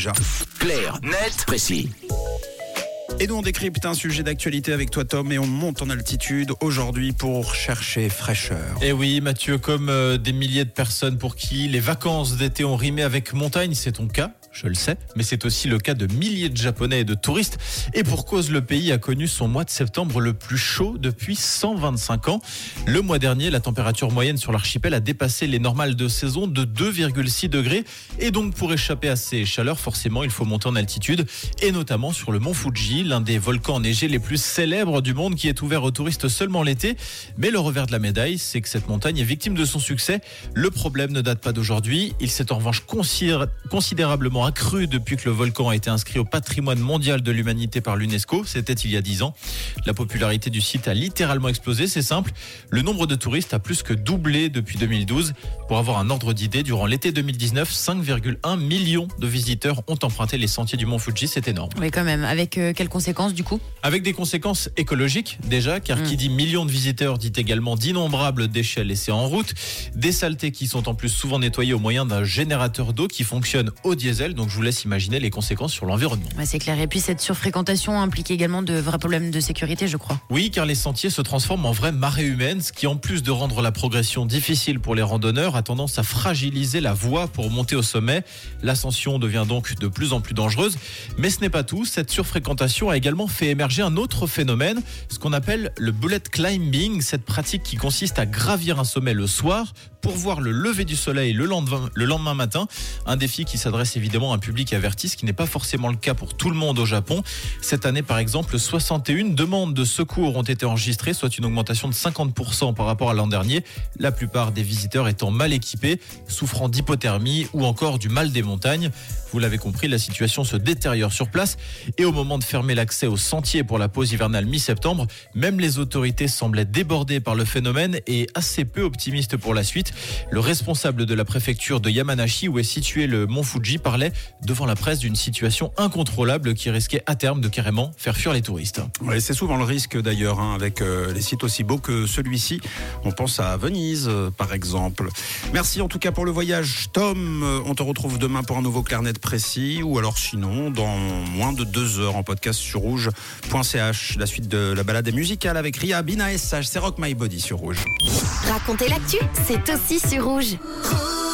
déjà. Clair, net, précis. Et nous on décrypte un sujet d'actualité avec toi Tom et on monte en altitude aujourd'hui pour chercher fraîcheur. Et oui Mathieu, comme euh, des milliers de personnes pour qui les vacances d'été ont rimé avec montagne, c'est ton cas je le sais, mais c'est aussi le cas de milliers de Japonais et de touristes. Et pour cause, le pays a connu son mois de septembre le plus chaud depuis 125 ans. Le mois dernier, la température moyenne sur l'archipel a dépassé les normales de saison de 2,6 degrés. Et donc, pour échapper à ces chaleurs, forcément, il faut monter en altitude, et notamment sur le mont Fuji, l'un des volcans enneigés les plus célèbres du monde, qui est ouvert aux touristes seulement l'été. Mais le revers de la médaille, c'est que cette montagne est victime de son succès. Le problème ne date pas d'aujourd'hui. Il s'est en revanche considérablement accru depuis que le volcan a été inscrit au patrimoine mondial de l'humanité par l'UNESCO. C'était il y a 10 ans. La popularité du site a littéralement explosé. C'est simple. Le nombre de touristes a plus que doublé depuis 2012. Pour avoir un ordre d'idée, durant l'été 2019, 5,1 millions de visiteurs ont emprunté les sentiers du mont Fuji. C'est énorme. Oui, quand même. Avec euh, quelles conséquences du coup? Avec des conséquences écologiques déjà, car qui mm. dit millions de visiteurs dit également d'innombrables déchets laissés en route, des saletés qui sont en plus souvent nettoyées au moyen d'un générateur d'eau qui fonctionne au diesel donc je vous laisse imaginer les conséquences sur l'environnement. c'est clair. Et puis cette surfréquentation implique également de vrais problèmes de sécurité, je crois. Oui, car les sentiers se transforment en vraies marées humaines, ce qui en plus de rendre la progression difficile pour les randonneurs, a tendance à fragiliser la voie pour monter au sommet. L'ascension devient donc de plus en plus dangereuse. Mais ce n'est pas tout. Cette surfréquentation a également fait émerger un autre phénomène, ce qu'on appelle le bullet climbing, cette pratique qui consiste à gravir un sommet le soir pour voir le lever du soleil le lendemain, le lendemain matin. Un défi qui s'adresse évidemment à un public averti, ce qui n'est pas forcément le cas pour tout le monde au Japon. Cette année, par exemple, 61 demandes de secours ont été enregistrées, soit une augmentation de 50% par rapport à l'an dernier. La plupart des visiteurs étant mal équipés, souffrant d'hypothermie ou encore du mal des montagnes. Vous l'avez compris, la situation se détériore sur place et au moment de fermer l'accès aux sentiers pour la pause hivernale mi-septembre, même les autorités semblaient débordées par le phénomène et assez peu optimistes pour la suite. Le responsable de la préfecture de Yamanashi, où est situé le mont Fuji, parlait devant la presse d'une situation incontrôlable qui risquait à terme de carrément faire fuir les touristes. Ouais, c'est souvent le risque d'ailleurs hein, avec euh, les sites aussi beaux que celui-ci. On pense à Venise euh, par exemple. Merci en tout cas pour le voyage Tom. Euh, on te retrouve demain pour un nouveau clarnet précis ou alors sinon dans moins de deux heures en podcast sur rouge.ch. La suite de la balade est musicale avec Ria Bina SH. C'est Rock My Body sur rouge. Racontez l'actu, c'est aussi sur rouge.